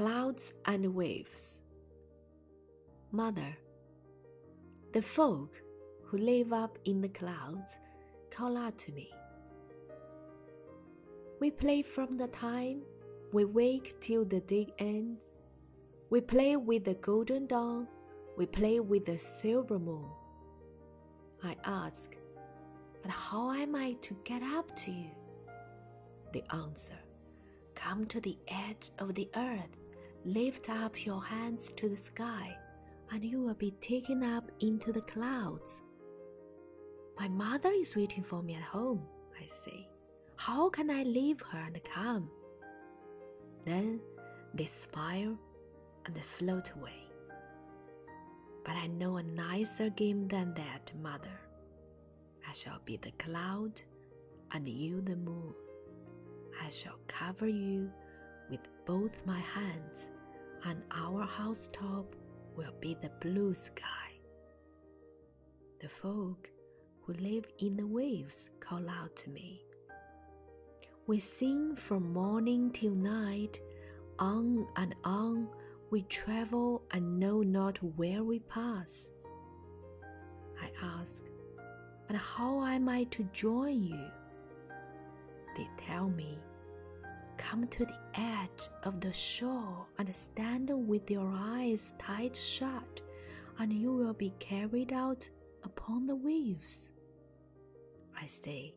Clouds and Waves. Mother, the folk who live up in the clouds call out to me. We play from the time we wake till the day ends. We play with the golden dawn, we play with the silver moon. I ask, but how am I to get up to you? The answer Come to the edge of the earth, lift up your hands to the sky, and you will be taken up into the clouds. My mother is waiting for me at home, I say. How can I leave her and come? Then they smile and they float away. But I know a nicer game than that, mother. I shall be the cloud and you the moon. I shall cover you both my hands, and our housetop will be the blue sky. The folk who live in the waves call out to me. We sing from morning till night, on and on we travel and know not where we pass. I ask, but how am I to join you? They tell me, Come to the edge of the shore and stand with your eyes tight shut, and you will be carried out upon the waves. I say,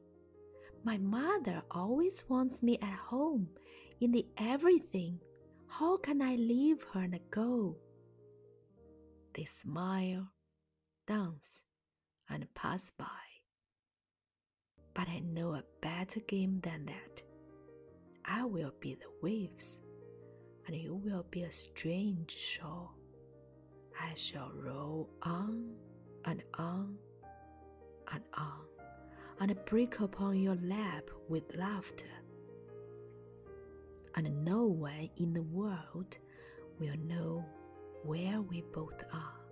My mother always wants me at home in the everything. How can I leave her and go? They smile, dance, and pass by. But I know a better game than that. I will be the waves, and you will be a strange shore. I shall roll on and on and on, and break upon your lap with laughter. And no one in the world will know where we both are.